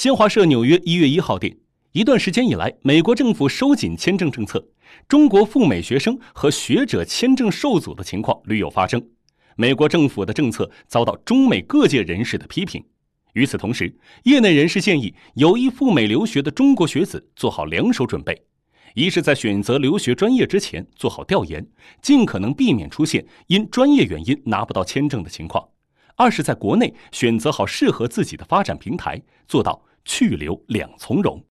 新华社纽约一月一号电，一段时间以来，美国政府收紧签证政策，中国赴美学生和学者签证受阻的情况屡有发生。美国政府的政策遭到中美各界人士的批评。与此同时，业内人士建议有意赴美留学的中国学子做好两手准备：一是，在选择留学专业之前做好调研，尽可能避免出现因专业原因拿不到签证的情况；二是，在国内选择好适合自己的发展平台，做到去留两从容。